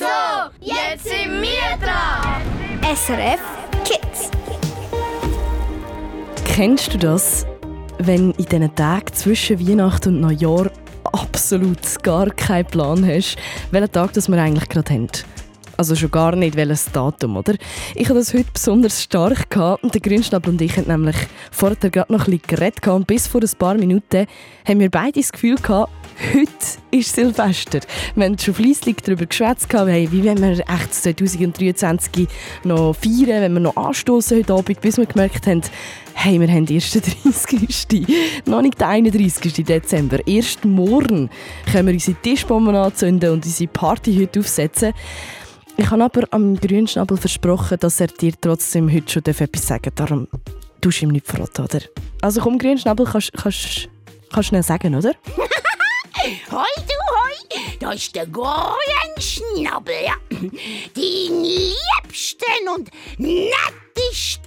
So, jetzt sind wir dran. SRF Kids. Kennst du das, wenn in diesen Tagen zwischen Weihnachten und Neujahr absolut gar keinen Plan hast, welchen Tag das wir eigentlich gerade haben? Also schon gar nicht welches Datum, oder? Ich hatte das heute besonders stark gehabt und der Grünschnabel und ich haben nämlich vorher gerade noch ein bisschen geredet und bis vor ein paar Minuten haben wir beide das Gefühl gehabt, heute ist Silvester. Wir haben schon fleissig darüber geschwätzt, hey, wie wollen wir echt 2023 noch feiern, wenn wir noch anstoßen heute Abend, bis wir gemerkt haben, hey, wir haben erst den 30. noch nicht den 31. Dezember. Erst morgen können wir unsere Tischbomben anzünden und unsere Party heute aufsetzen. Ich habe aber am Grünschnabel versprochen, dass er dir trotzdem heute schon etwas sagen darf. Darum tust du ihm nicht verraten, oder? Also komm, Grünschnabel, kannst du kannst, schnell sagen, oder? Hoi du hoi, da ist der Grünschnabel, ja. Dein liebsten und nettesten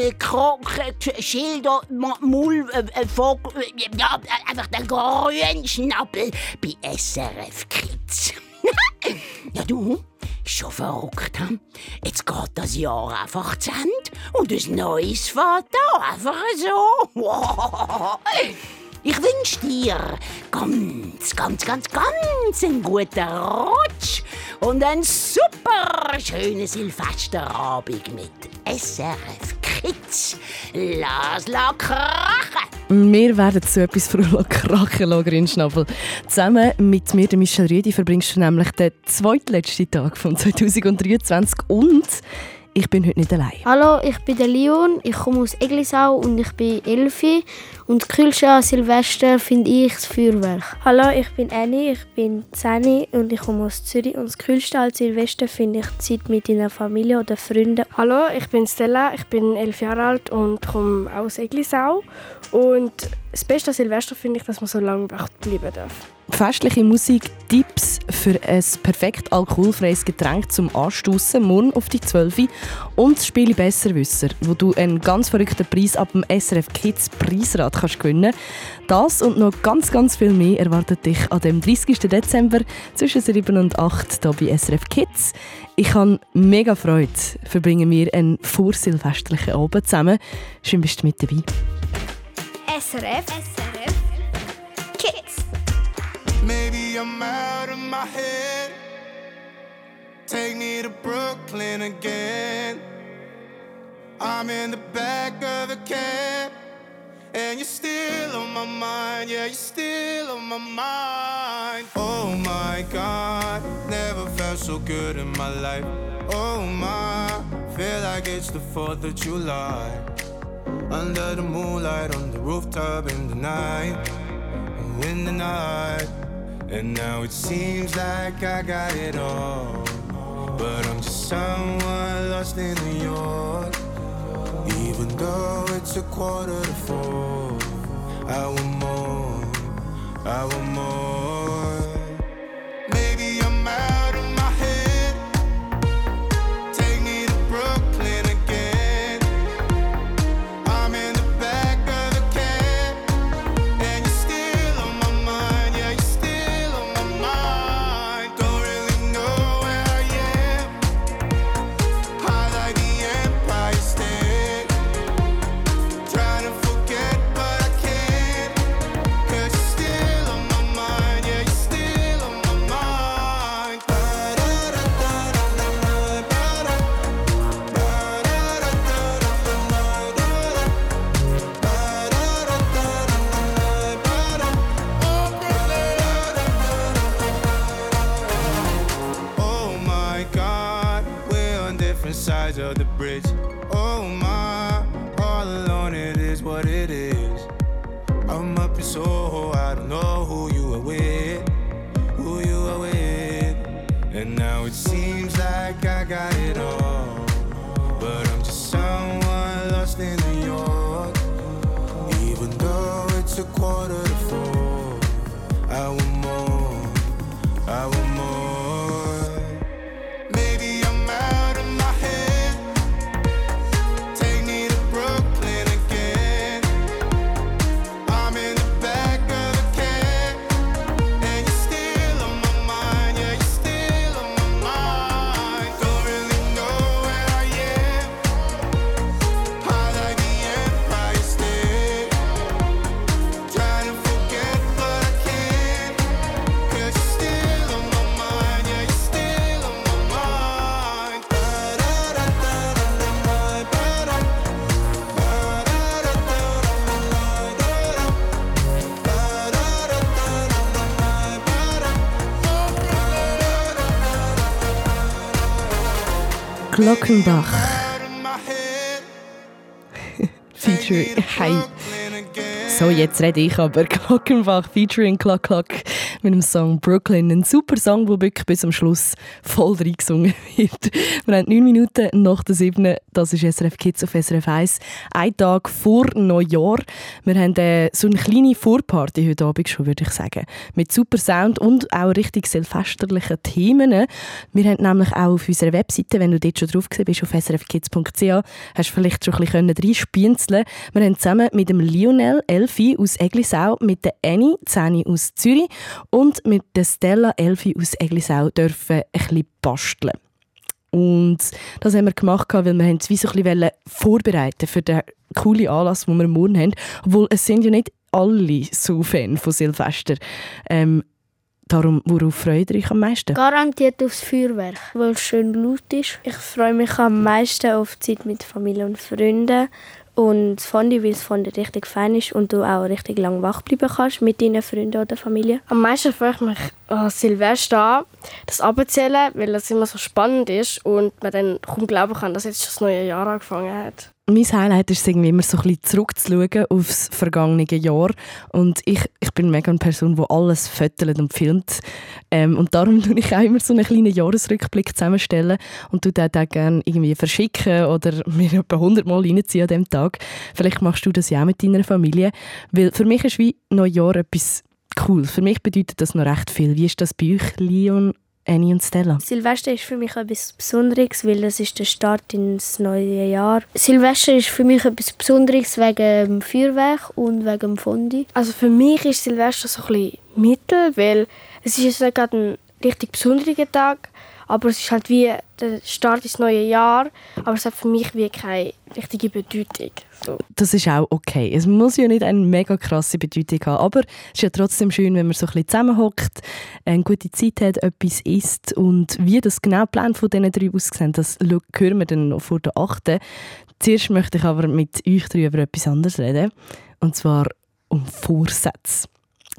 äh, Kroket, Schilder, Mull, äh, Vogel, ja, einfach der Grünschnabel bei SRF Kids. ja, du, schon verrückt, hm? Jetzt geht das Jahr einfach zu Ende und das Neues fährt da einfach so. Ich wünsche dir ganz, ganz, ganz, ganz einen guten Rutsch und einen super schönen Silvesterabend mit SRF Kids. Lass la krachen! Wir werden so etwas für krachen lassen, Grünschnabel. Zusammen mit mir, Michel Rüdi, verbringst du nämlich den zweitletzten Tag von 2023 und ich bin heute nicht allein. Hallo, ich bin der Leon, ich komme aus Eglisau und ich bin Elfi. Und Kühlschau an Silvester finde ich das Feuerwerk. Hallo, ich bin Annie, ich bin 10 und ich komme aus Zürich. Und das Kühlste an Silvester finde ich die Zeit mit deiner Familie oder Freunden. Hallo, ich bin Stella, ich bin 11 Jahre alt und komme aus Eglisau. Und das beste Silvester finde ich, dass man so lange wach bleiben darf. Festliche Musik, Tipps für ein perfekt alkoholfreies Getränk zum Anstoßen, morgen auf die 12 und das Spiel Besserwisser, wo du einen ganz verrückten Preis ab dem SRF Kids Preisrad kannst gewinnen. Das und noch ganz, ganz viel mehr erwartet dich an dem 30. Dezember zwischen 7 und 8 hier bei SRF Kids. Ich habe mega Freude, verbringen wir einen vorsilvesterlichen Abend zusammen. Schön bist du mit dabei. SRF, SRF Kids. Maybe I'm out of my head. Take me to Brooklyn again. I'm in the back of a cab. And you're still on my mind, yeah, you're still on my mind. Oh my god, never felt so good in my life. Oh my, feel like it's the 4th of July. Under the moonlight, on the rooftop in the night, in the night. And now it seems like I got it all. But I'm just someone lost in New York. Even though it's a quarter to four, I want more, I want more. Glockenbach. Featuring. Hey. So, jetzt rede ich aber. Glockenbach featuring Clock Clock mit dem Song Brooklyn. Ein super Song, der wirklich bis zum Schluss voll reingesungen wird. Wir haben neun Minuten nach der siebten. Das ist SRF Kids auf SRF 1. Ein Tag vor Neujahr. Wir haben äh, so eine kleine Vorparty heute Abend schon, würde ich sagen. Mit super Sound und auch richtig silvesterlichen Themen. Wir haben nämlich auch auf unserer Webseite, wenn du dort schon drauf bist, auf srfkids.ch, hast du vielleicht schon ein bisschen reinspienzeln Wir haben zusammen mit dem Lionel Elfi aus Eglisau, mit der Annie Zeni aus Zürich und mit der Stella Elfi aus Eglisau dürfen ein bisschen basteln. Und das haben wir gemacht, weil wir uns wie so ein bisschen vorbereiten für den coolen Anlass, den wir morgen haben. Obwohl, es sind ja nicht alle so Fan von Silvester. Ähm, darum, worauf freut ihr euch am meisten? Garantiert aufs Feuerwerk, weil es schön laut ist. Ich freue mich am meisten auf die Zeit mit Familie und Freunden und das Fondue, weil das Fondue richtig fein ist und du auch richtig lang wach bleiben kannst mit deinen Freunden oder Familie. Am meisten freue ich mich an Silvester das abzählen, weil das immer so spannend ist und man dann kaum glauben kann, dass jetzt schon das neue Jahr angefangen hat. Mein Highlight ist irgendwie immer so ein bisschen zurückzuschauen aufs vergangene Jahr. Und ich, ich bin mega eine Person, die alles fotolt und filmt. Ähm, und darum tue ich auch immer so einen kleinen Jahresrückblick zusammenstellen und tue den dann gerne irgendwie verschicken oder mir etwa 100 Mal reinziehen an diesem Tag. Vielleicht machst du das ja auch mit deiner Familie. Weil für mich ist wie Neujahr etwas cool. Für mich bedeutet das noch recht viel. Wie ist das bei euch, Leon Annie und Stella? Silvester ist für mich etwas Besonderes, weil es ist der Start ins neue Jahr. Silvester ist für mich etwas Besonderes wegen dem Feuerwerk und wegen dem Fondue. Also für mich ist Silvester so ein bisschen mittel, weil es ist gerade ein richtig besonderer Tag, aber es ist halt wie der Start ins neue Jahr, aber es hat für mich wie keine richtige Bedeutung. So. Das ist auch okay. Es muss ja nicht eine mega krasse Bedeutung haben, aber es ist ja trotzdem schön, wenn man so ein bisschen zusammenhockt, eine gute Zeit hat, etwas isst und wie das genau Plan von diesen drei aussieht, das hören wir dann noch vor der 8. Zuerst möchte ich aber mit euch drei über etwas anderes reden, und zwar um Vorsätze.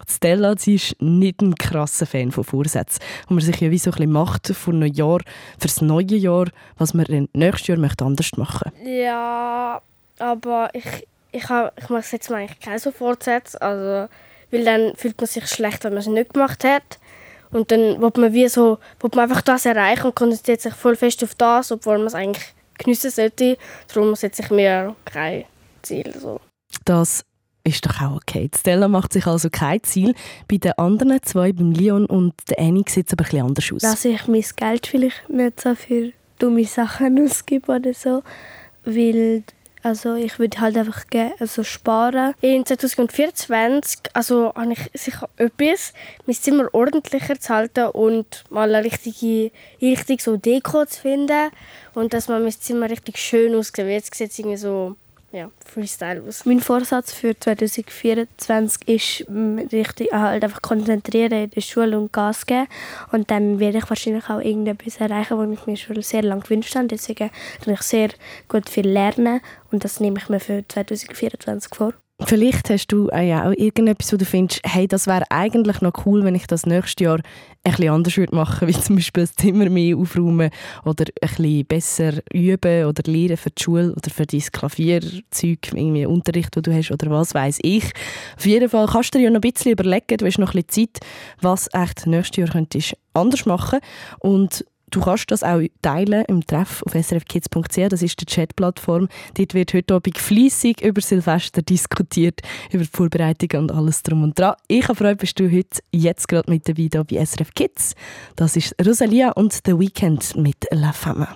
Stella, sie ist nicht ein krasser Fan von Vorsätzen. Und man sich ja wie so ein bisschen macht für ein Jahr, fürs neue Jahr, was man nächstes Jahr möchte anders machen Ja, aber ich, ich, hab, ich mache jetzt mal eigentlich keine so Fortsätze. Also, weil dann fühlt man sich schlecht, wenn man es nicht gemacht hat. Und dann will man wie so, will man einfach das erreichen und konzentriert sich voll fest auf das, obwohl man es eigentlich geniessen sollte. Darum setze ich mir kein Ziel. So. Das ist doch auch okay. Stella macht sich also kein Ziel. Bei den anderen zwei, beim Leon und der Annie, sieht es aber bisschen anders aus. Dass ich mein Geld vielleicht nicht so für dumme Sachen ausgebe oder so, weil also ich würde halt einfach also sparen. In 2024 also habe ich sicher etwas, mein Zimmer ordentlicher zu halten und mal eine richtige, richtig so Deko zu finden und dass man mein Zimmer richtig schön aussieht. Jetzt sieht es irgendwie so ja, Freestyle aus. Mein Vorsatz für 2024 ist, richtig, halt einfach konzentrieren in der Schule und Gas geben. Und dann werde ich wahrscheinlich auch irgendetwas erreichen, was ich mir schon sehr lange gewünscht habe. Deswegen kann ich sehr gut viel lernen und das nehme ich mir für 2024 vor. Vielleicht hast du ja auch irgendetwas, wo du findest, hey, das wäre eigentlich noch cool, wenn ich das nächstes Jahr ein bisschen anders würde machen, wie zum Beispiel das Zimmer mehr aufräumen oder bisschen besser üben oder lernen für die Schule oder für dein Klavierzeug, irgendwie Unterricht, den du hast oder was weiß ich. Auf jeden Fall kannst du dir ja noch ein bisschen überlegen, du hast noch ein bisschen Zeit, was echt nächstes Jahr könntest anders machen und Du kannst das auch teilen im Treff auf srfkids.ch, das ist die Chatplattform. Dort wird heute Abend fleissig über Silvester diskutiert, über die Vorbereitung und alles drum und dran. Ich habe Freude, bist du heute jetzt gerade mit dabei hier bei SRF Kids. Das ist Rosalia und The Weekend mit La Fama.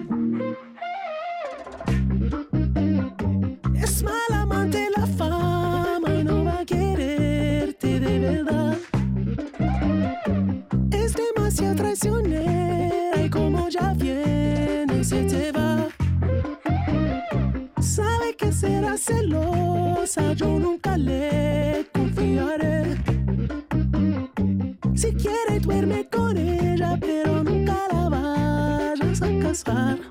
eres mal amante la fama y no va a quererte de verdad. Es demasiado traicionera y como ya viene se te va. Sabe que será celosa, yo nunca le confiaré. Si quiere duerme con ella, pero nunca la vayas a casar.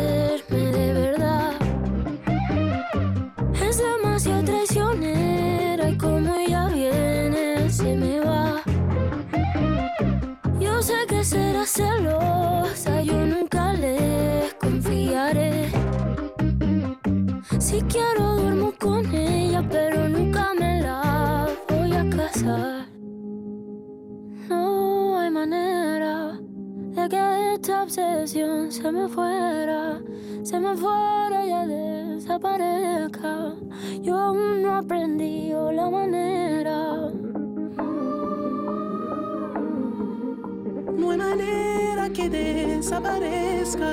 que esta obsesión se me fuera, se me fuera y desaparezca. Yo aún no aprendí la manera. No hay manera que desaparezca.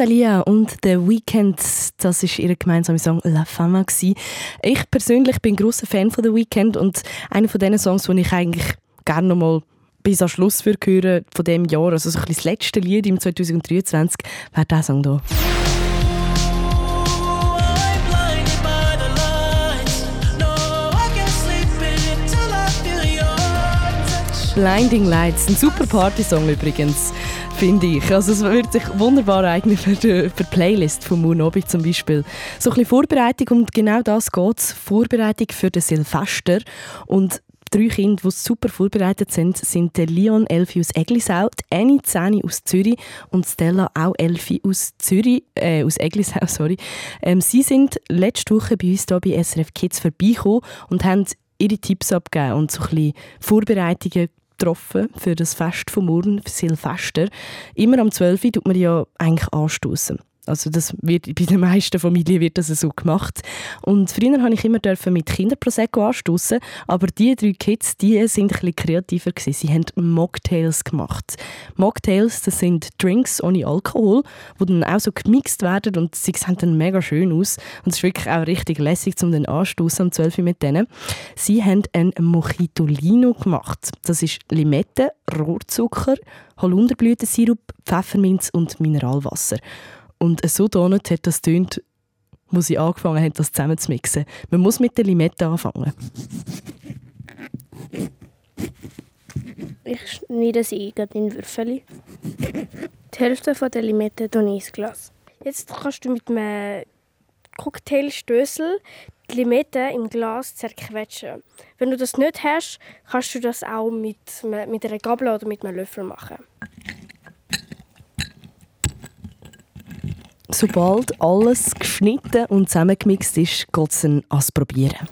Rosalia und The Weeknd, das ist ihr gemeinsamer Song La Fama. Gewesen. Ich persönlich bin großer Fan von The Weeknd und einer von diesen Songs, die ich eigentlich gerne noch mal bis am Schluss für hören von dem Jahr, also so ein das letzte Lied im 2023, wäre dieser Song hier. Blinding Lights, ein super Party-Song übrigens, finde ich. Also es würde sich wunderbar eignen für die, für die Playlist von Moon zum Beispiel. So ein bisschen Vorbereitung und genau das geht Vorbereitung für den Silvester und Drei Kinder, die super vorbereitet sind, sind der Leon Elfi aus Eglisau, die Annie Zeni aus Zürich und Stella auch Elfi aus Zürich, äh, aus Eglisau, sorry. Ähm, sie sind letzte Woche bei uns hier bei SRF Kids vorbeigekommen und haben ihre Tipps abgegeben und so ein bisschen Vorbereitungen getroffen für das Fest morgen, für Silvester. Immer am 12. Uhr tut man ja eigentlich anstoßen. Also das wird, bei den meisten Familien wird das so gemacht. Und früher durfte ich immer dürfen mit Kinderprosecco anstoßen, aber die drei Kids, die sind ein kreativer gewesen. Sie haben Mocktails gemacht. Mocktails, das sind Drinks ohne Alkohol, die dann auch so gemixt werden und sie sehen dann mega schön aus. Und es ist wirklich auch richtig lässig, um den anstoßen am 12 Uhr mit denen. Sie haben einen Mojitolino gemacht. Das ist Limette, Rohrzucker, Holunderblütensirup, Pfefferminz und Mineralwasser. Und so donut hat das tönt, wo sie angefangen haben, das zusammen zu mixen. Man muss mit der Limette anfangen. Ich schneide sie gerade in Würfel. Die Hälfte der Limette tue ich ins Glas. Jetzt kannst du mit einem Cocktailstößel die Limette im Glas zerquetschen. Wenn du das nicht hast, kannst du das auch mit, mit einer Gabel oder mit einem Löffel machen. Sobald alles geschnitten und zusammengemixt ist, geht es dann ans Probieren.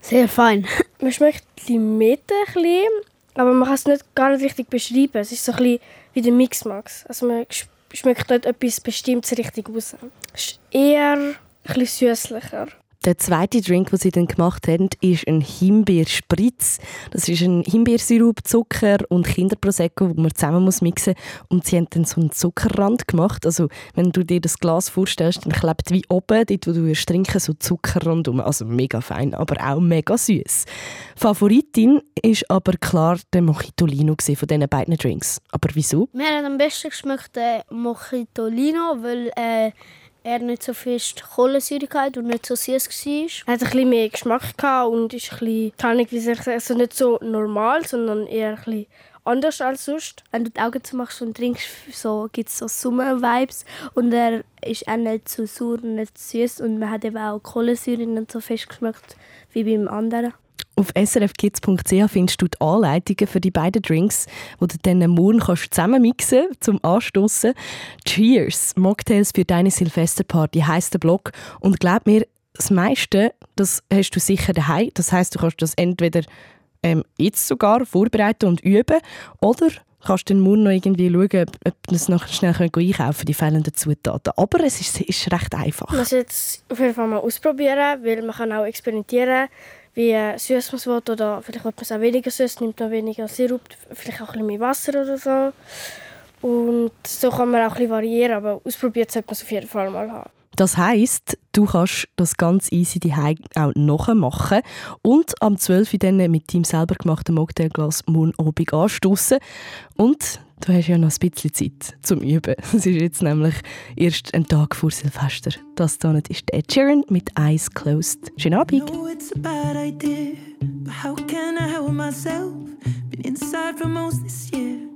Sehr fein. Man schmeckt die Limette ein bisschen, aber man kann es nicht, gar nicht richtig beschreiben. Es ist so ein bisschen wie der Mixmax. Also man sch- schmeckt nicht etwas Bestimmtes richtig raus. Es ist eher ein bisschen süßlicher. Der zweite Drink, den sie dann gemacht haben, ist ein Himbeerspritz. Das ist ein Himbeersirup, Zucker und Kinderprosecco, wo man zusammen muss mixen muss. Und sie haben dann so einen Zuckerrand gemacht. Also wenn du dir das Glas vorstellst, dann klebt wie oben, dort wo du trinken, so Zuckerrand um. Also mega fein, aber auch mega süß. Favoritin ist aber klar der Mojitolino von diesen beiden Drinks. Aber wieso? Mir hat am besten geschmeckt der Mojitolino, weil äh, er nicht so viel Kohlensäure hatte und nicht so süß war. Er hat ein bisschen mehr Geschmack und ist ein bisschen, keine Ahnung, wie also nicht so normal, sondern eher ein bisschen anders als sonst. Wenn du die Augen zumachst und trinkst, so, gibt es so Sommer-Vibes. Und er ist auch nicht zu sauer und nicht zu süß. Und man hat eben auch Kohlensäure nicht so fest geschmeckt wie beim anderen. Auf srfkids.ch findest du die Anleitungen für die beiden Drinks, die du dann morgen kannst zusammenmixen zum Anstoßen. Cheers! Mocktails für deine Silvesterparty heisst der Blog. Und glaub mir, das meiste, das hast du sicher daheim. Das heißt, du kannst das entweder ähm, jetzt sogar vorbereiten und üben oder kannst dann morgen noch irgendwie schauen, ob, ob es noch schnell einkaufen können, die fehlenden Zutaten. Aber es ist, ist recht einfach. Ich muss jetzt auf jeden Fall mal ausprobieren, weil man kann auch experimentieren wie süß man es will oder vielleicht will man es auch weniger süß, nimmt man weniger Sirup, vielleicht auch ein bisschen mehr Wasser oder so. Und so kann man auch ein bisschen variieren, aber ausprobiert sollte man es auf jeden Fall mal haben. Das heisst, du kannst das ganz easy daheim auch nachmachen und am 12. Uhr dann mit deinem selber gemachten Mocktailglas morgen Abend anstoßen. Und du hast ja noch ein bisschen Zeit zum Üben. Es ist jetzt nämlich erst ein Tag vor Silvester. Das hier ist Ed Sheeran mit Eyes Closed. Schönen Abend. know it's a bad idea, but how can I help myself? Been inside for most this year,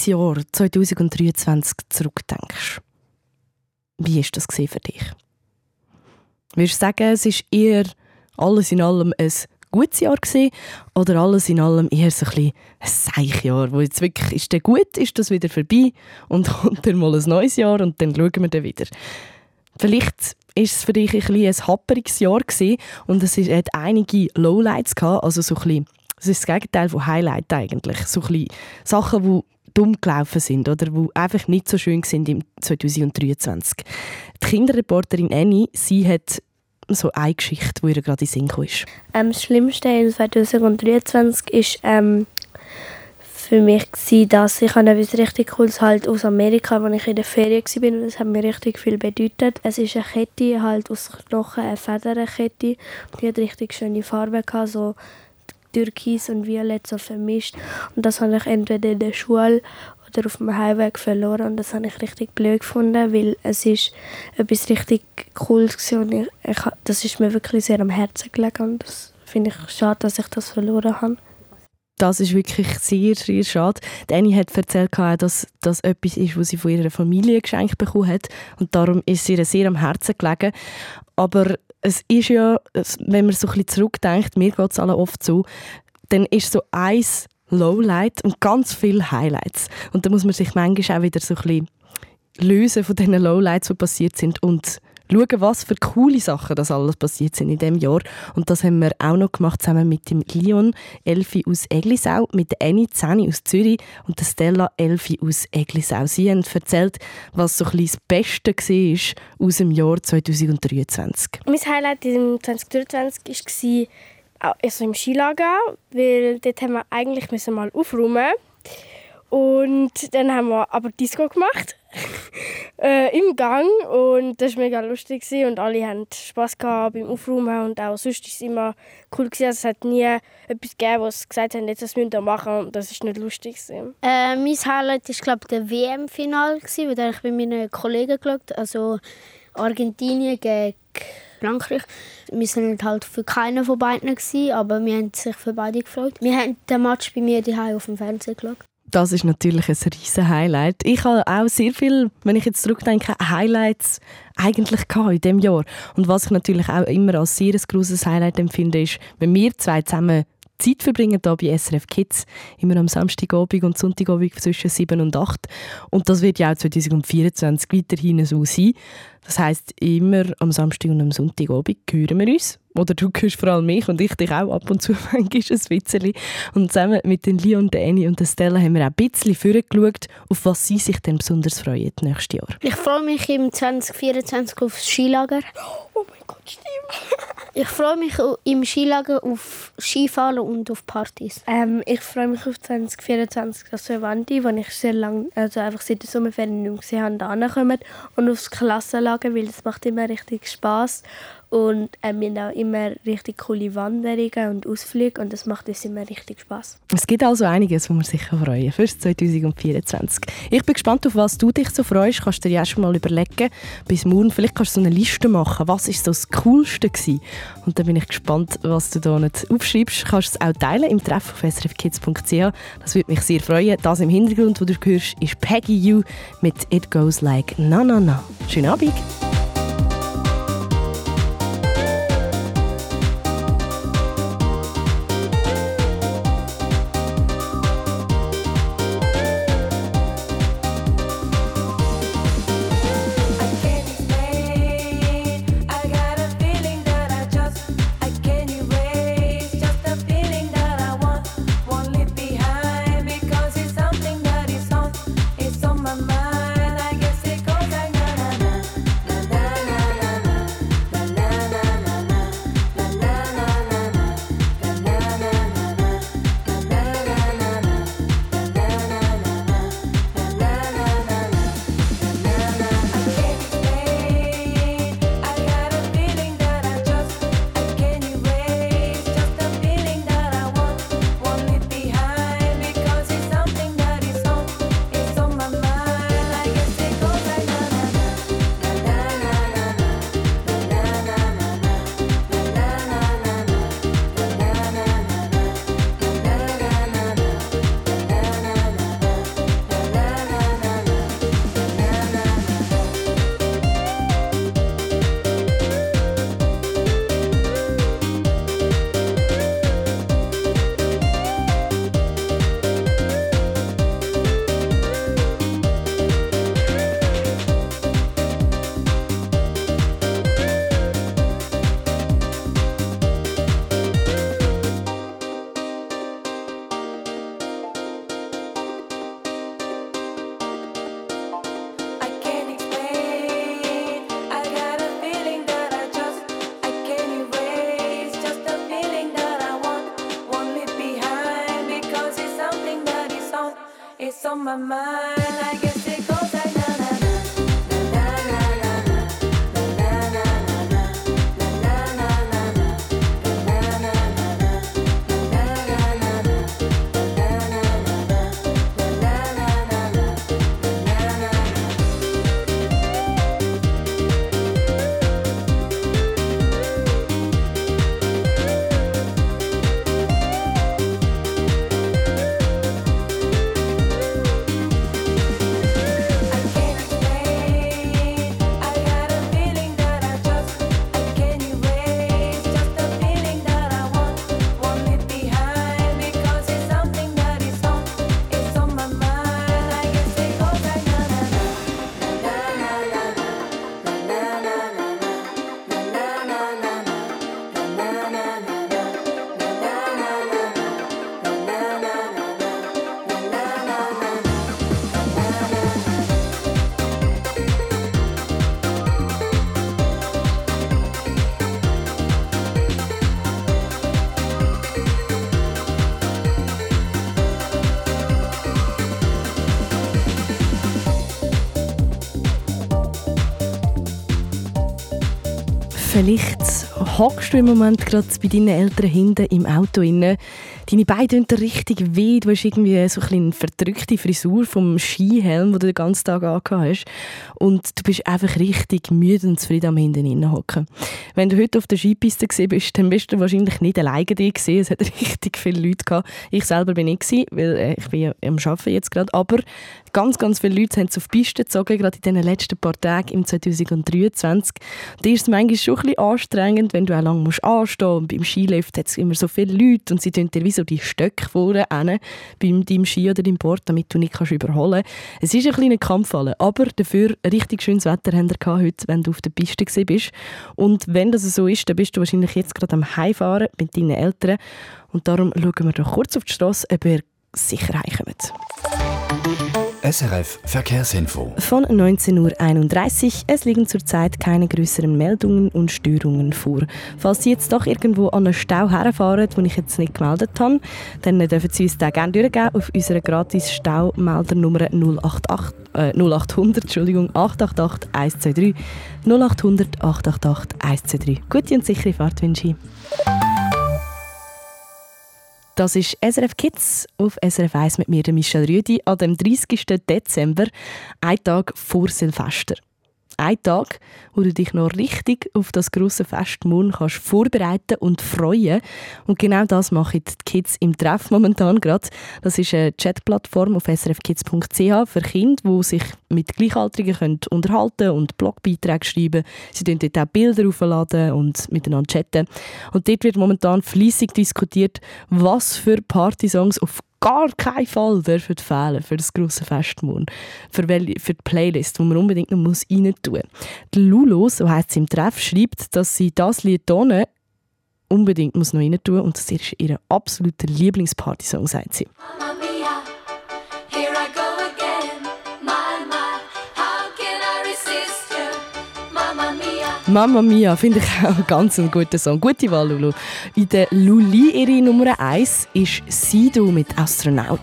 Dieses Jahr 2023 zurückdenkst, wie war das für dich? Würdest du sagen, es ist eher alles in allem ein gutes Jahr gewesen, oder alles in allem eher so ein, ein Seichjahr, wo jetzt wirklich, ist der gut, ist das wieder vorbei und kommt dann mal ein neues Jahr und dann schauen wir dann wieder. Vielleicht ist es für dich ein, ein happeriges Jahr gewesen und es hat einige Lowlights gehabt, also so ein bisschen, es ist das Gegenteil von Highlight eigentlich, so ein bisschen Sachen, die dumm gelaufen sind oder die einfach nicht so schön sind im 2023. Die Kinderreporterin Annie, sie hat so eine Geschichte, die ihr gerade in Sinn ist. Ähm, das Schlimmste in 2023 ist ähm, für mich gewesen, dass ich etwas richtig Cooles halt aus Amerika, als ich in der Ferien war das hat mir richtig viel bedeutet. Es ist eine Kette halt aus Knochen, eine Federnkette. Die hat richtig schöne Farben so Türkis und Violett so vermischt. Und das habe ich entweder in der Schule oder auf dem Heimweg verloren und das habe ich richtig blöd gefunden, weil es ist etwas richtig Cooles und ich, ich, das ist mir wirklich sehr am Herzen gelegen und das finde ich schade, dass ich das verloren habe. Das ist wirklich sehr, sehr schade. Annie hat erzählt, dass das etwas ist, was sie von ihrer Familie geschenkt bekommen hat und darum ist sie ihr sehr am Herzen gelegen. Aber es ist ja, wenn man so ein bisschen zurückdenkt, mir geht es alle oft so, dann ist so eins Lowlight und ganz viele Highlights. Und da muss man sich manchmal auch wieder so ein bisschen lösen von diesen Lowlights, die passiert sind und schauen, was für coole Sachen das alles passiert sind in diesem Jahr. Und das haben wir auch noch gemacht zusammen mit dem Leon Elfi aus Eglisau, mit der Annie Zeni aus Zürich und der Stella Elfi aus Eglisau. Sie haben erzählt, was so ein bisschen das Beste war aus dem Jahr 2023. Mein Highlight im 2023 war also im Skilager, weil dort haben wir eigentlich mal aufräumen und dann haben wir aber Disco gemacht äh, im Gang und das war mega lustig und alle hatten Spass beim Aufräumen und auch sonst war es immer cool gewesen. Also es hat nie etwas gegeben, was gesagt haben, jetzt das müssen wir machen und das ist nicht lustig gewesen. Äh, mein Highlight war glaube der WM-Final weil ich bei meinen Kollegen geschaut, also Argentinien gegen Frankreich. Wir waren halt für keinen von beiden, gewesen, aber wir haben sich für beide gefreut. Wir haben den Match bei mir daheim auf dem Fernseher geschaut. Das ist natürlich ein riesen Highlight. Ich habe auch sehr viel, wenn ich jetzt zurückdenke, Highlights eigentlich in diesem Jahr. Und was ich natürlich auch immer als sehr großes Highlight empfinde, ist, wenn wir zwei zusammen Zeit verbringen hier bei SRF Kids, immer am Samstagabend und Sonntagabend zwischen 7 und 8. Und das wird ja auch 2024 weiterhin so sein. Das heisst, immer am Samstag und am Sonntagabend hören wir uns. Oder du hörst vor allem mich und ich dich auch ab und zu manchmal ein bisschen. Und zusammen mit den Leon, der Annie und der Stella haben wir auch ein bisschen vorgeschaut, auf was sie sich denn besonders freuen nächstes Jahr. Ich freue mich im 2024 aufs Skilager. Oh mein Gott, stimmt. Ich freue mich im Skilager auf Skifahren und auf Partys. Ähm, ich freue mich auf 2024, dass wir Wandi, die ich sehr lange, also einfach seit der Sommerferien nicht mehr gesehen habe, da kommen und aufs Klassenlager, weil das macht immer richtig Spaß und äh, wir haben auch immer richtig coole Wanderungen und Ausflüge und das macht uns immer richtig Spaß. Es gibt also einiges, wo wir sicher freuen für 2024. Ich bin gespannt, auf was du dich so freust. Kannst du dir erst mal überlegen, bis morgen, vielleicht kannst du so eine Liste machen, was ist so das Coolste gewesen? Und dann bin ich gespannt, was du da nicht aufschreibst. Du kannst es auch teilen im Treff auf srfkids.ch. Das würde mich sehr freuen. Das im Hintergrund, wo du hörst, ist Peggy You mit It Goes Like Na Na Na. Schönen Abend! Vielleicht hockst du im Moment gerade bei deinen Eltern hinten im Auto. Deine Beine tun dir richtig weh. Du hast irgendwie so ein eine verdrückte Frisur vom Skihelm, den du den ganzen Tag angehabt hast. Und du bist einfach richtig müde und zufrieden am hinten innen hocken. Wenn du heute auf der Skipiste bist, dann bist du wahrscheinlich nicht alleine da gesehen. Es hat richtig viele Leute gehabt. Ich selber bin nicht weil äh, ich bin am Arbeiten jetzt gerade. Aber ganz, ganz viele Leute haben es auf die Piste gezogen, gerade in den letzten paar Tagen im 2023. Da ist es manchmal schon ein bisschen anstrengend, wenn du auch lange musst anstehen musst. Beim Skilift hat es immer so viele Leute und sie tun dir wie so die Stöcke vorne hin, beim deinem Ski oder deinem Board, damit du nicht kannst überholen kannst. Es ist ein kleiner Kampf, aber dafür richtig schönes Wetter haben wir heute, wenn du auf der Piste bist. Und wenn das so ist, dann bist du wahrscheinlich jetzt gerade am Heimfahren mit deinen Eltern. Und darum schauen wir doch kurz auf die Straße, ob ihr sicher heimkommt. SRF Verkehrsinfo. Von 19.31 Uhr. Es liegen zurzeit keine größeren Meldungen und Störungen vor. Falls Sie jetzt doch irgendwo an einen Stau herfahren, den ich jetzt nicht gemeldet habe, dann dürfen Sie uns den gerne durchgeben auf unserer gratis Staumeldernummer 088, äh, 0800 Entschuldigung, 888 123 0800 888 123. Gute und sichere Fahrt wünsche ich. Das ist SRF Kids auf SRF 1 mit mir, Michelle Rüdi, an dem 30. Dezember, ein Tag vor Silvester. Ein Tag, wo du dich noch richtig auf das große Fest morgen kannst vorbereiten und freuen. Und genau das machen die Kids im Treff momentan gerade. Das ist eine Chatplattform auf srfkids.ch für Kinder, die sich mit Gleichaltrigen können unterhalten und Blogbeiträge schreiben. Sie können dort auch Bilder aufladen und miteinander chatten. Und dort wird momentan fließig diskutiert, was für Partysongs auf gar keinen Fall dürfen fehlen für das grosse Fest morgen. Für, für die Playlist, die man unbedingt noch muss rein tun muss. Lulu, so heisst sie im Treff, schreibt, dass sie das Lied hier unbedingt muss noch rein tun und das ist ihr absoluter Lieblingspartysong, sagt sie. Mamma Mia finde ich auch einen ganz einen guten Song. Gute Wahl, Lulu. In der Luli, ihre Nummer 1, ist Sido mit Astronaut.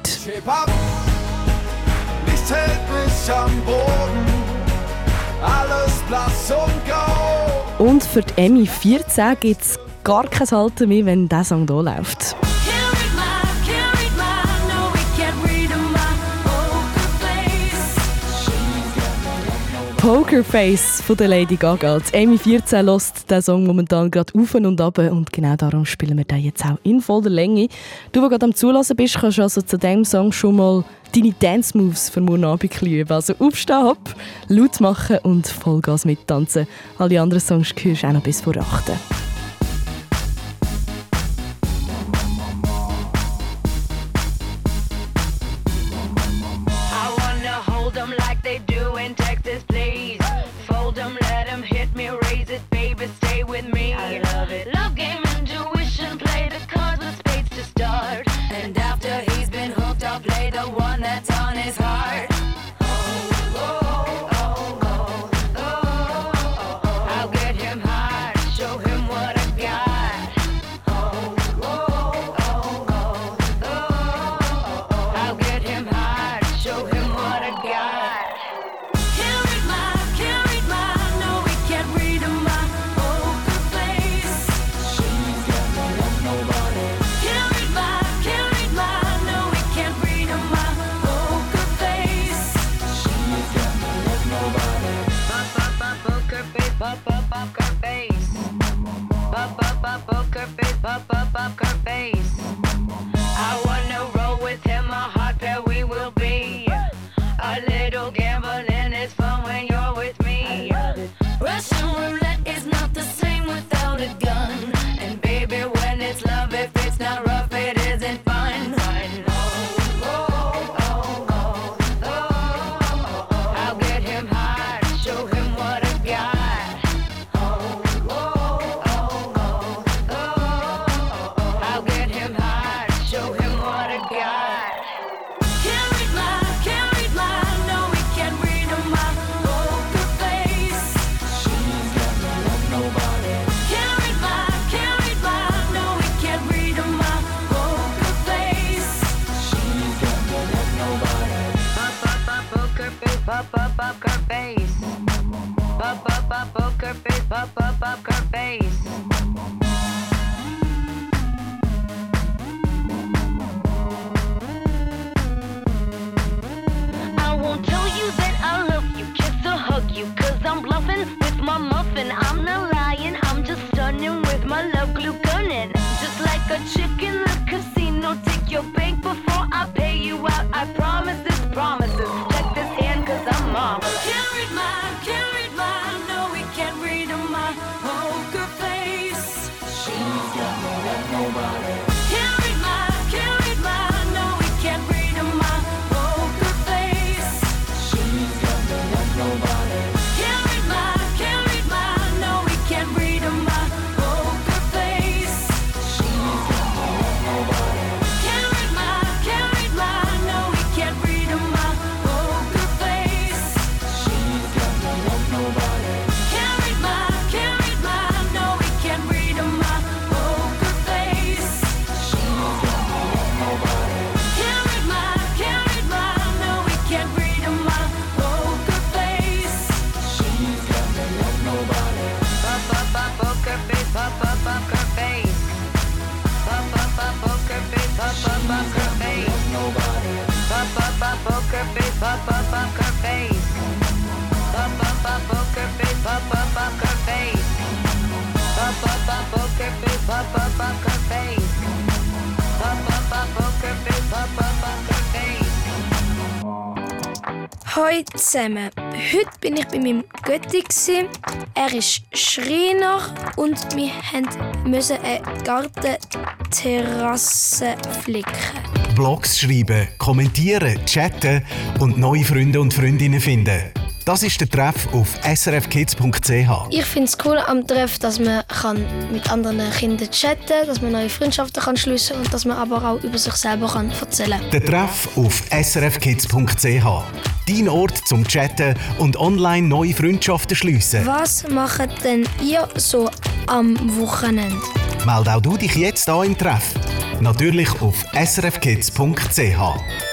Nichts hält mich am Boden, alles blass und grau. Und für die Emmy 14 gibt es gar kein Halten mehr, wenn dieser Song hier läuft. Pokerface von der Lady Gaga. Die Amy 14 lässt den Song momentan gerade auf und ab und genau darum spielen wir den jetzt auch in voller Länge. Du, der gerade am Zulassen bist, kannst also zu diesem Song schon mal deine Dance Moves für morgen Abend üben. Also aufstehen, hopp, laut machen und Vollgas mittanzen. Alle anderen Songs hörst du auch noch bis vor 8. I Hallo zusammen. Heute bin ich bei meinem Götti. Er ist Schreiner und wir mussten eine Gartenterrasse flicken. Blogs schreiben, kommentieren, chatten und neue Freunde und Freundinnen finden. Das ist der Treff auf srfkids.ch. Ich finde es cool am Treff, dass man kann mit anderen Kindern chatten kann, dass man neue Freundschaften kann schliessen kann und dass man aber auch über sich selber kann erzählen kann. Der Treff auf srfkids.ch. Dein Ort zum Chatten und online neue Freundschaften schliessen. Was macht denn ihr so am Wochenende? Meld auch du dich jetzt an im Treff. Natürlich auf srfkids.ch.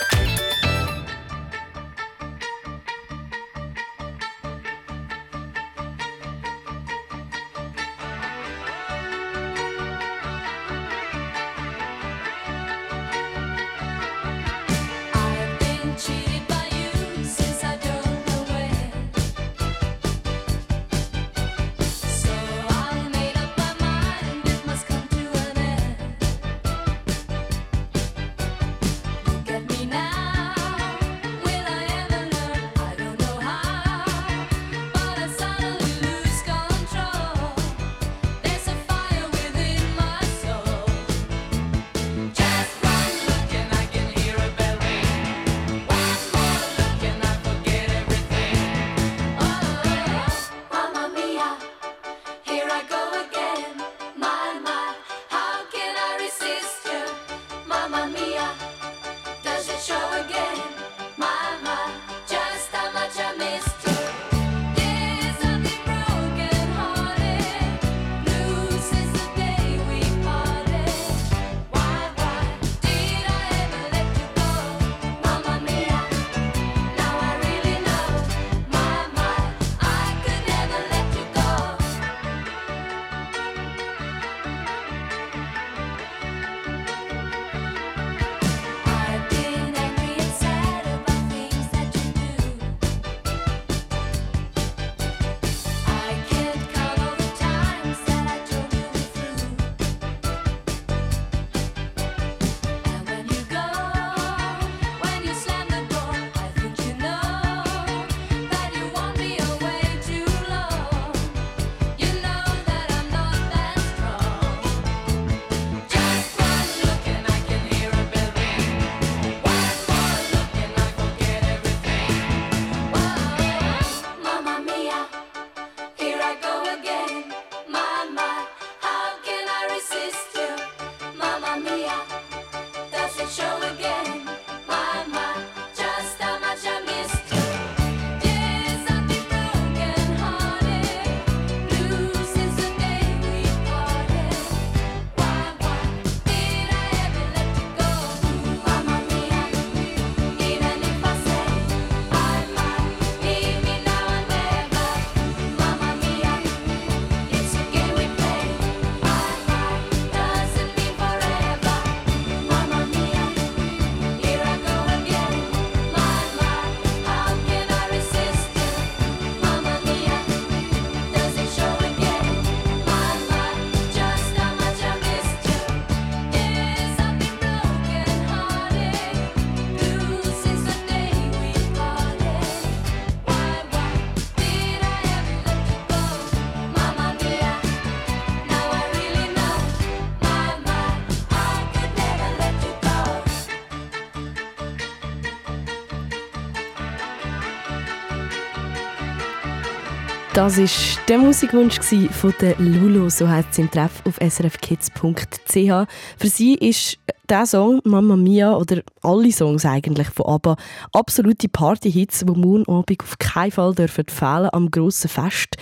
Das war der Musikwunsch von der Lulu, so heißt es im Treff auf srfkids.ch. Für sie ist der Song «Mamma Mia» oder alle Songs eigentlich von ABBA absolute Partyhits, die morgen auf keinen Fall dürfen fehlen am grossen Fest.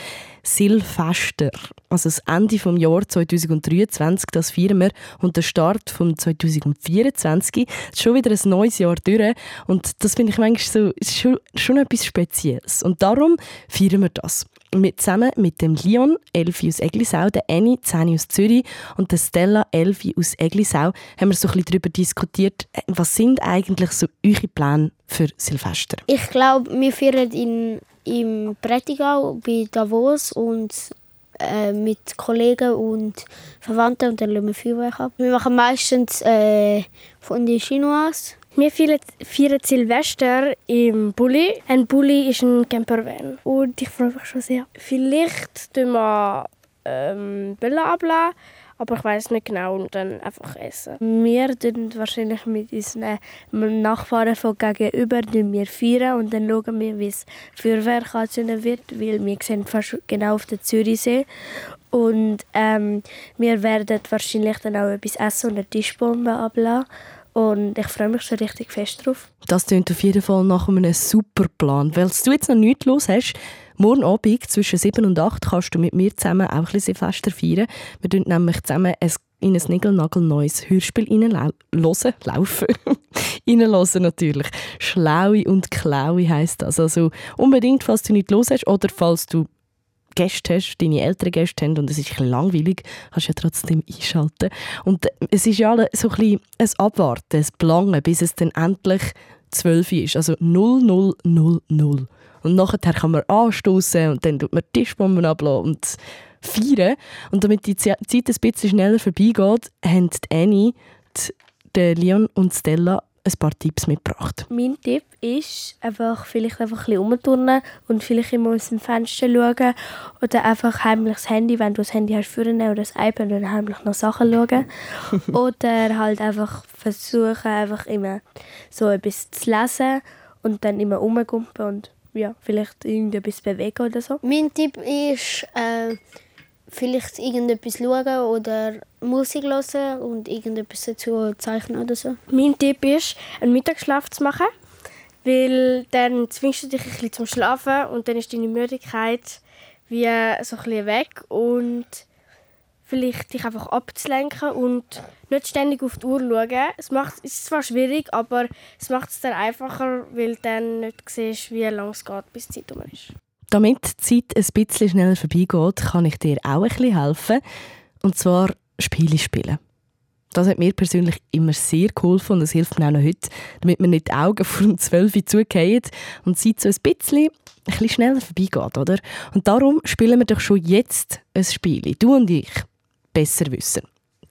Silvester, also das Ende des Jahres 2023, das feiern wir, und der Start von 2024, ist schon wieder ein neues Jahr durch und das finde ich manchmal so, schon, schon etwas Spezielles und darum feiern wir das. Mit, zusammen mit dem Leon, Elfi aus Eglisau, der Annie, Zeni aus Zürich und der Stella, Elfi aus Eglisau, haben wir so ein bisschen darüber diskutiert, was sind eigentlich so eure Pläne für Silvester? Ich glaube, wir feiern in, im Prättigau bei Davos und äh, mit Kollegen und Verwandten und dann lassen wir Feuerwerk ab. Wir machen meistens äh, von den Chinois wir feiern Silvester im Bulli. Ein Bulli ist ein Campervan. Und ich freue mich schon sehr. Vielleicht tun wir ähm, abladen, aber ich weiß nicht genau und dann einfach essen. Wir tun wahrscheinlich mit unseren Nachbarn von gegenüber wir feiern und dann schauen wir, wie es Feuerwerk angezündet wird, weil wir sehen fast genau auf den Zürichsee und ähm, wir werden wahrscheinlich dann auch etwas essen und eine Tischbombe abladen. Und ich freue mich schon richtig fest drauf. Das klingt auf jeden Fall nach einem super Plan. Weil du jetzt noch nichts los hast, morgen Abend zwischen 7 und 8 kannst du mit mir zusammen auch ein bisschen Silvester feiern. Wir tun nämlich zusammen ein in ein Nigelnagel-neues Hörspiel reinlaufen, laufen. reinlassen natürlich. Schlaue und Klaue heisst das. Also unbedingt, falls du nicht los hast oder falls du Gäste hast, deine älteren Gäste haben und es ist ein langweilig, kannst du ja trotzdem einschalten. Und es ist ja so ein bisschen ein Abwarten, ein Belangen, bis es dann endlich 12 ist, also 0000. Und nachher kann man anstoßen und dann tut man Tischbomben ablassen und feiern. Und damit die Zeit ein bisschen schneller vorbeigeht, haben Annie, die Leon und Stella ein paar Tipps mitgebracht. Mein Tipp ist einfach vielleicht einfach ein bisschen umturnen und vielleicht immer aus dem Fenster schauen oder einfach heimlich das Handy, wenn du das Handy hast, führen oder das iPad und heimlich noch Sachen schauen. oder halt einfach versuchen, einfach immer so etwas zu lesen und dann immer rumgumpen und ja, vielleicht irgendetwas bewegen oder so. Mein Tipp ist, äh, vielleicht irgendetwas schauen oder Musik hören und irgendetwas dazu zeichnen oder so. Mein Tipp ist, einen Mittagsschlaf zu machen, weil dann zwingst du dich ein bisschen zum Schlafen und dann ist deine Müdigkeit wie so ein bisschen weg und vielleicht dich einfach abzulenken und nicht ständig auf die Uhr schauen. Es macht, ist zwar schwierig, aber es macht es dann einfacher, weil du dann nicht siehst, wie lange es geht, bis die Zeit um ist. Damit die Zeit ein bisschen schneller vorbeigeht, kann ich dir auch ein bisschen helfen. Und zwar Spiele spielen. Das hat mir persönlich immer sehr geholfen und das hilft mir auch noch heute, damit man nicht die Augen vor dem 12 Uhr zugehen und die Zeit so ein bisschen, ein bisschen schneller vorbeigeht. Oder? Und darum spielen wir doch schon jetzt ein Spiel. Du und ich. Besser wissen.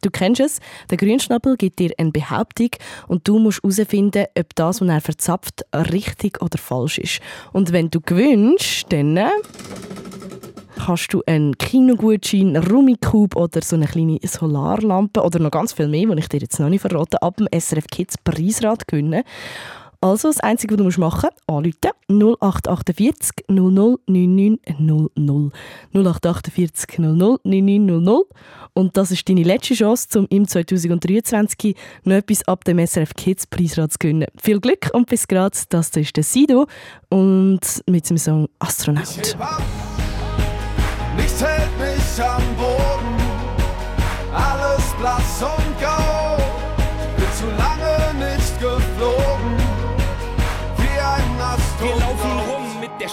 Du kennst es, der Grünschnabel gibt dir eine Behauptung und du musst herausfinden, ob das, was er verzapft, richtig oder falsch ist. Und wenn du gewinnst, dann äh, kannst du einen Kinogutschein, einen Rummikub oder so eine kleine Solarlampe oder noch ganz viel mehr, die ich dir jetzt noch nicht verrate, ab dem SRF Kids Preisrad gewinnen. Also das Einzige, was du machen musst, anrufen 0848 00 9900. 0848 00 9900. Und das ist deine letzte Chance, um im 2023 noch etwas ab dem SRF Kids Preisrad zu gewinnen. Viel Glück und bis gerade. Das ist der Sido und mit dem Song Astronaut. Nichts hält mich am Boden,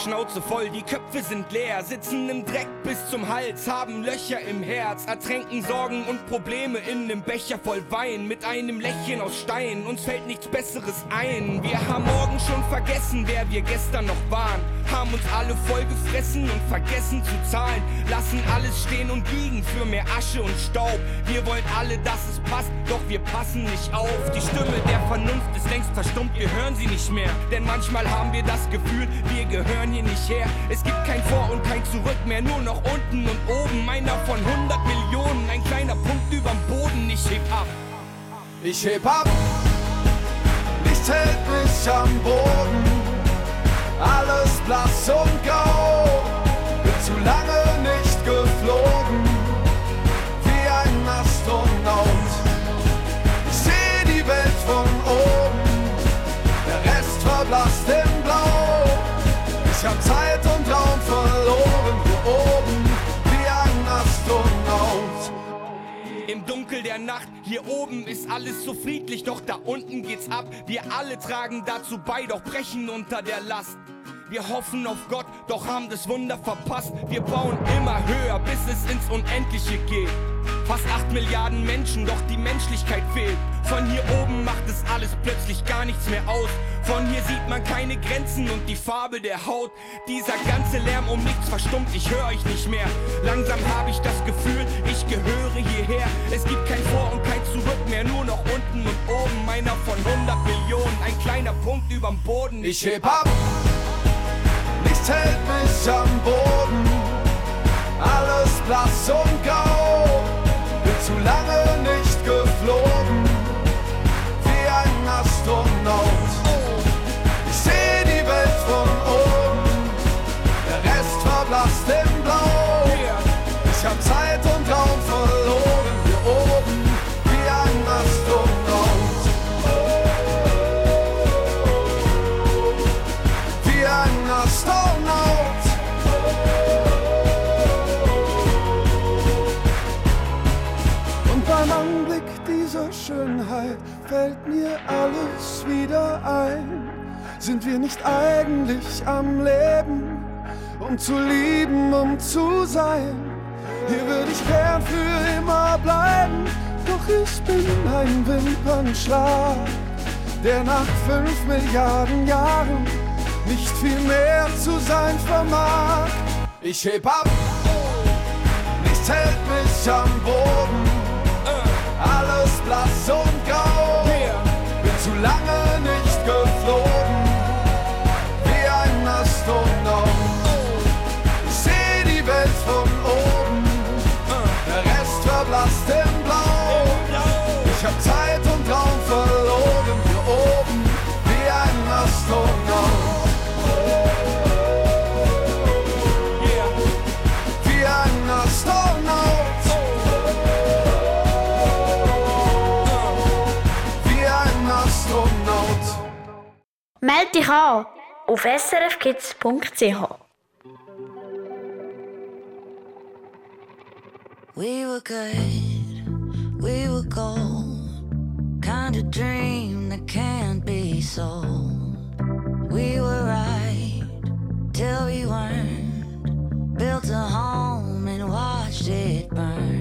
Schnauze voll, die Köpfe sind leer, sitzen im Dreck bis zum Hals, haben Löcher im Herz, ertränken Sorgen und Probleme in nem Becher voll Wein, mit einem Lächeln aus Stein, uns fällt nichts Besseres ein. Wir haben morgen schon vergessen, wer wir gestern noch waren, haben uns alle voll gefressen und vergessen zu zahlen, lassen alles stehen und liegen für mehr Asche und Staub. Wir wollen alle, dass es passt, doch wir passen nicht auf. Die Stimme der Vernunft ist längst verstummt, wir hören sie nicht mehr, denn manchmal haben wir das Gefühl, wir gehören hier nicht her. Es gibt kein Vor und kein Zurück mehr, nur noch unten und oben. Einer von 100 Millionen, ein kleiner Punkt überm Boden. Ich heb ab. Ich heb ab, nichts hält mich am Boden, alles blass und grau. Bin zu Im der Nacht, hier oben ist alles so friedlich, doch da unten geht's ab. Wir alle tragen dazu bei, doch brechen unter der Last. Wir hoffen auf Gott, doch haben das Wunder verpasst. Wir bauen immer höher, bis es ins Unendliche geht. Fast 8 Milliarden Menschen, doch die Menschlichkeit fehlt. Von hier oben macht es alles plötzlich gar nichts mehr aus. Von hier sieht man keine Grenzen und die Farbe der Haut. Dieser ganze Lärm um nichts verstummt, ich höre euch nicht mehr. Langsam habe ich das Gefühl, ich gehöre hierher. Es gibt kein Vor und kein Zurück mehr, nur noch unten und oben. Meiner von 100 Millionen, ein kleiner Punkt überm Boden. Ich heb ab, nichts hält mich am Boden. Alles blass und grau, bin zu lange nicht geflogen, wie ein Astronaut. Sind wir nicht eigentlich am Leben, um zu lieben, um zu sein? Hier würde ich gern für immer bleiben, doch ich bin ein Wimpernschlag, der nach fünf Milliarden Jahren nicht viel mehr zu sein vermag. Ich heb ab, nichts hält mich am Boden. Alles blass und grau. Bin zu lange Meld dich an auf srfkids.ch. We were good, we were gold. Kind of dream that can't be sold. We were right till we weren't. Built a home and watched it burn.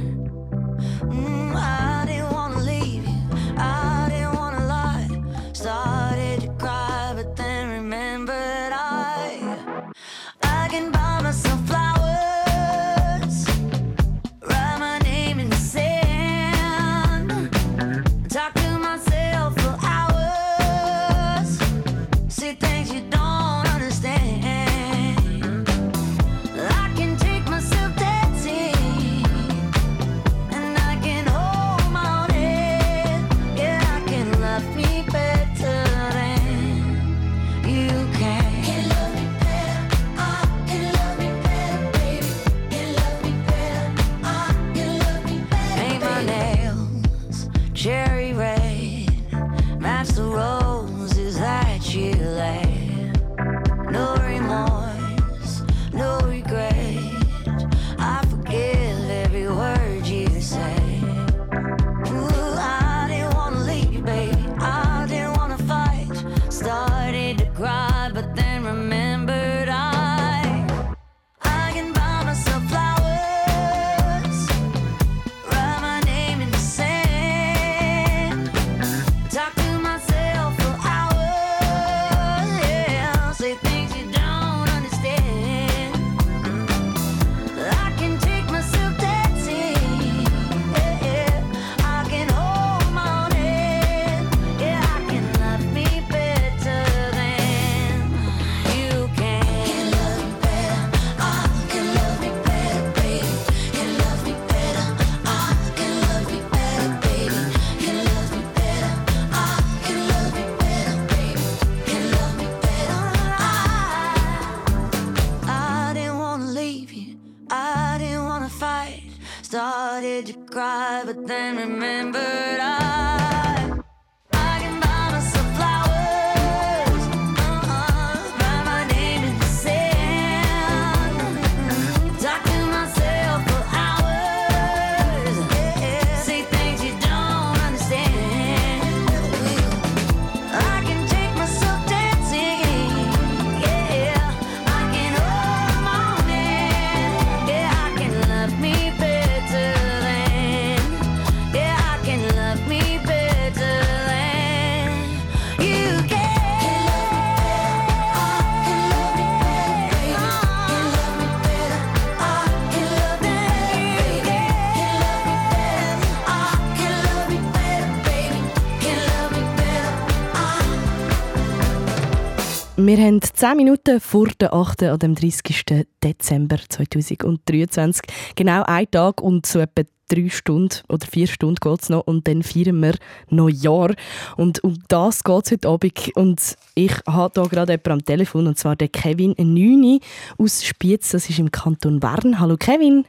Wir haben 10 Minuten vor der 8. an dem 30. Dezember 2023. Genau ein Tag und so etwa drei Stunden oder vier Stunden geht es noch und dann feiern wir Neujahr. Und um das geht es heute Abend. Und ich habe hier gerade jemanden am Telefon, und zwar den Kevin Nüni aus Spiez, das ist im Kanton Bern. Hallo Kevin.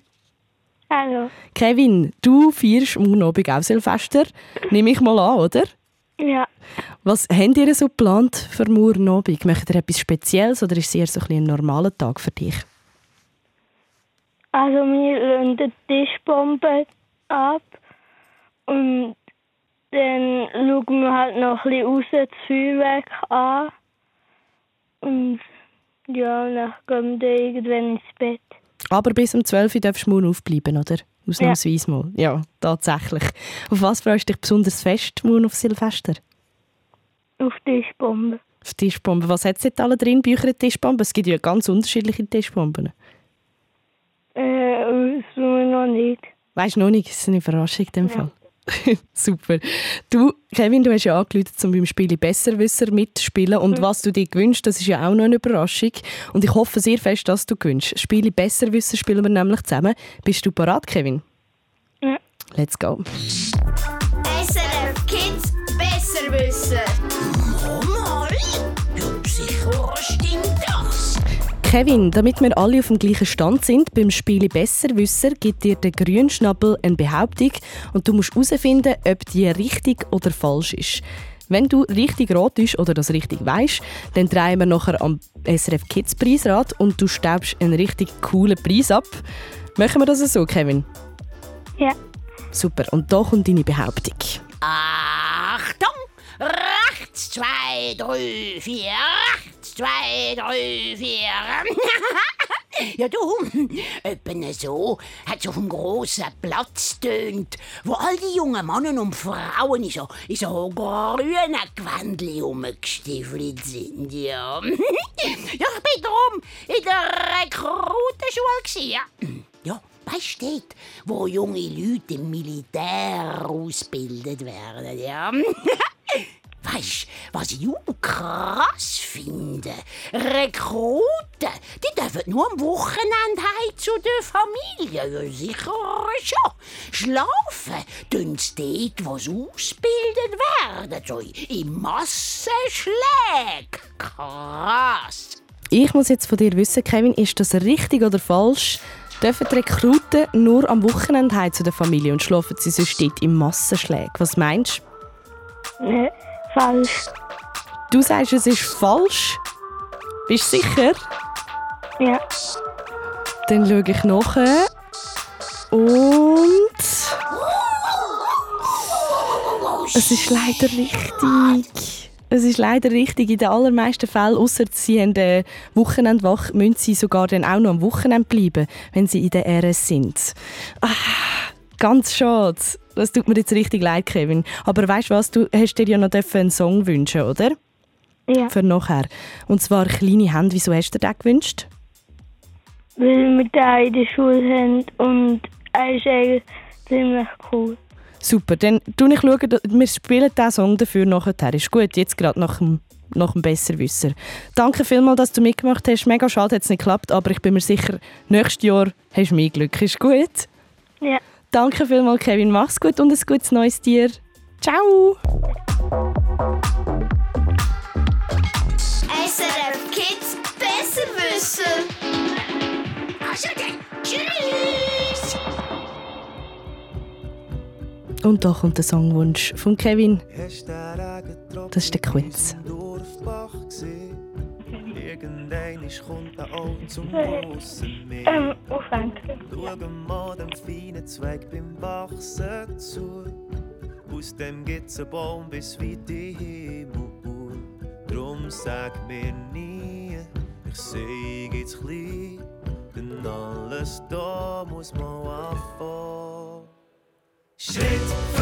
Hallo. Kevin, du feierst morgen Abend auch Silvester, nehme ich mal an, oder? Ja. Was habt ihr so geplant für morgen Abend? Möchtet ihr etwas Spezielles oder ist es eher so ein, ein normaler Tag für dich? Also wir lassen die Tischbombe ab und dann schauen wir halt noch ein bisschen raus das Feuerwerk an. Und ja, dann gehen wir dann irgendwann ins Bett. Aber bis um 12 Uhr darfst du morgen aufbleiben, oder? Ausnahmsweise mal. Ja, tatsächlich. Auf was freust du dich besonders fest morgen auf Silvester? Auf die Tischbombe. Auf Tischbomben. Was hat es jetzt alle drin euren Tischbomben? Es gibt ja ganz unterschiedliche Tischbomben. Äh, das noch nicht. Weißt du noch nicht? Das ist eine Überraschung in dem Fall. Super. Du, Kevin, du hast ja angerufen, um beim Spiel Besserwisser mitzuspielen. Und Mhm. was du dir gewünscht, das ist ja auch noch eine Überraschung. Und ich hoffe sehr fest, dass du gewünscht. Spiele Besserwisser spielen wir nämlich zusammen. Bist du bereit, Kevin? Ja. Let's go. SRF Kids Besserwisser. Mal, ja, sicher stimmt das. Kevin, damit wir alle auf dem gleichen Stand sind, beim Spiel Besserwisser gibt dir der Grünschnabel eine Behauptung und du musst herausfinden, ob die richtig oder falsch ist. Wenn du richtig ratest oder das richtig weißt, dann drehen wir nachher am SRF Kids Preisrad und du staubst einen richtig coolen Preis ab. Machen wir das so, Kevin? Ja. Super. Und da kommt deine Behauptung. Achtung! Rechts, zwei, drei, vier. Rechts, zwei, drei, vier. ja, du, etwa so hat auf dem grossen Platz tönt, wo all die jungen Männer und Frauen in so, in so grünen Gewändchen rumgestiefelt sind, ja. ja, ich bin drum in der Rekrutenschule ja. Ja, weißt du wo junge Leute im Militär ausgebildet werden, ja? Weißt du, was ich auch krass finde? Rekruten, die dürfen nur am Wochenende heim zu der Familie. Ja, sicher schon. Schlafen tun sie dort, wo sie ausgebildet werden. So im Massenschläg. Krass. Ich muss jetzt von dir wissen, Kevin, ist das richtig oder falsch? Dürfen die Rekruten nur am Wochenende heim zu der Familie und schlafen sie sonst dort im Massenschläg? Was meinst du? Falsch. Du sagst, es ist falsch. Bist du sicher? Ja. Dann schaue ich nachher. Und. Es ist leider richtig. Es ist leider richtig. In den allermeisten Fällen, außer sie haben eine Wochenendwache, müssen sie sogar dann auch noch am Wochenende bleiben, wenn sie in der RS sind. Ah, ganz schade. Das tut mir jetzt richtig leid, Kevin. Aber weißt du was? Du hast dir ja noch einen Song wünschen, oder? Ja. Für nachher. Und zwar «Kleine Hände». Wieso hast du dir den gewünscht? Weil wir den in der Schule haben und er ist eigentlich ziemlich cool. Super, dann schaue ich, schauen, wir spielen diesen Song dafür nachher. Ist gut, jetzt gerade nach dem, nach dem Besserwisser. Danke vielmals, dass du mitgemacht hast. Mega schade, hat es nicht geklappt, aber ich bin mir sicher, nächstes Jahr hast du mehr Glück. Ist gut? Ja. Danke vielmals, Kevin. Mach's gut und ein gutes neues dir. Ciao! SRF Kids Besserwisser. Also dann, tschüss. Und da kommt der Songwunsch von Kevin. Das ist der Quiz. Irgendein kommt er auch zum grossen Meer. Aufhängen. Schauen wir dem feinen Zweig beim Wachsen zu. Aus dem gibt's einen Baum bis weit in den Himmel. Drum sag mir nie, ich seh jetzt klein. Denn alles da muss man anfangen. Schritt,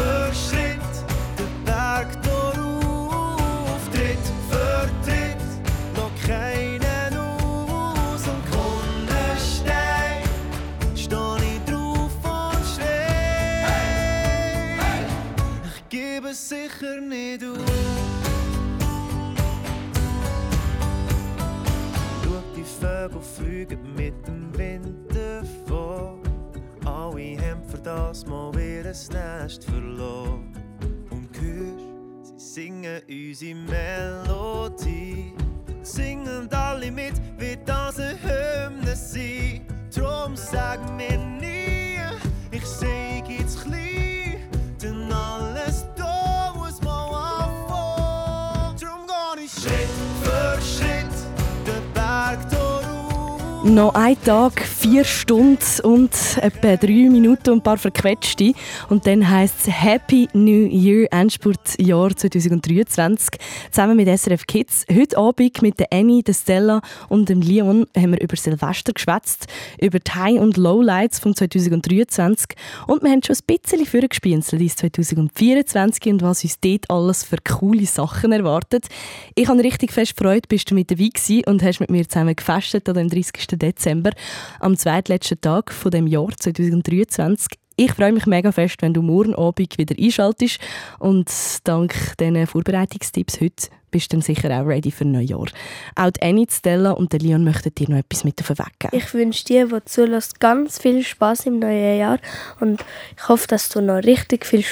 fliegen mit dem Wind davon. Alle haben für das mal wieder ein Nest verloren. Und hörst, sie singen unsere Melodie. Singen alle mit, wird das eine Hymne sein. Drum sag mir nie, ich sehe Noch ein Tag, vier Stunden und etwa drei Minuten und ein paar verquetschte. Und dann heisst es Happy New Year, Endspurtjahr 2023. Zusammen mit SRF Kids. Heute Abend mit der Annie, der Stella und dem Leon haben wir über Silvester geschwätzt, über die High- und Lowlights von 2023. Und wir haben schon ein bisschen vorgespienzelt ins 2024 und was uns dort alles für coole Sachen erwartet. Ich habe richtig fest Freude, bist du mit dabei gewesen und hast mit mir zusammen gefestet an dem 30. Dezember, am zweitletzten Tag von dem Jahr 2023. Ich freue mich mega fest, wenn du morgen Abend wieder einschaltest und dank diesen Vorbereitungstipps heute bist du dann sicher auch ready für Neujahr. Auch die Annie, Stella und der Leon möchten dir noch etwas mit auf den Weg geben. Ich wünsche dir, die zulässt, ganz viel Spaß im neuen Jahr und ich hoffe, dass du noch richtig viel,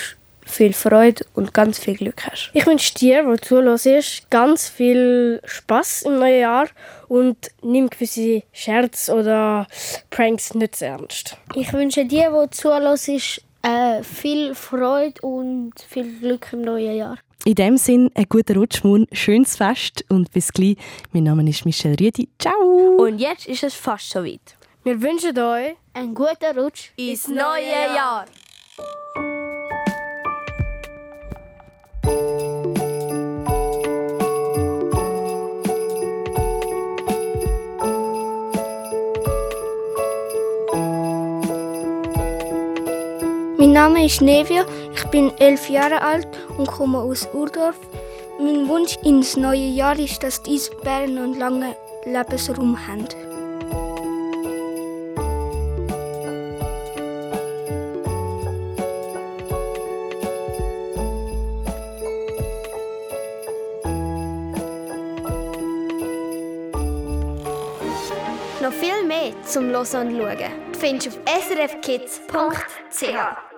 viel Freude und ganz viel Glück hast. Ich wünsche dir, wo du zuhörst, ganz viel Spaß im neuen Jahr und nimm gewisse Scherz oder Pranks nicht zu ernst. Ich wünsche dir, wo du zuhörst, äh, viel Freude und viel Glück im neuen Jahr. In dem Sinn, einen guten Rutsch morgen, schönes Fest und bis gleich. Mein Name ist Michelle Riedi. Ciao! Und jetzt ist es fast soweit. Wir wünschen euch einen guten Rutsch ins neue Jahr. Name ist Nevia, ich bin elf Jahre alt und komme aus Urdorf. Mein Wunsch ins neue Jahr ist, dass die Eisbären einen langen Lebensraum haben. Noch viel mehr zum Hören und Schauen findest du auf srfkids.ch.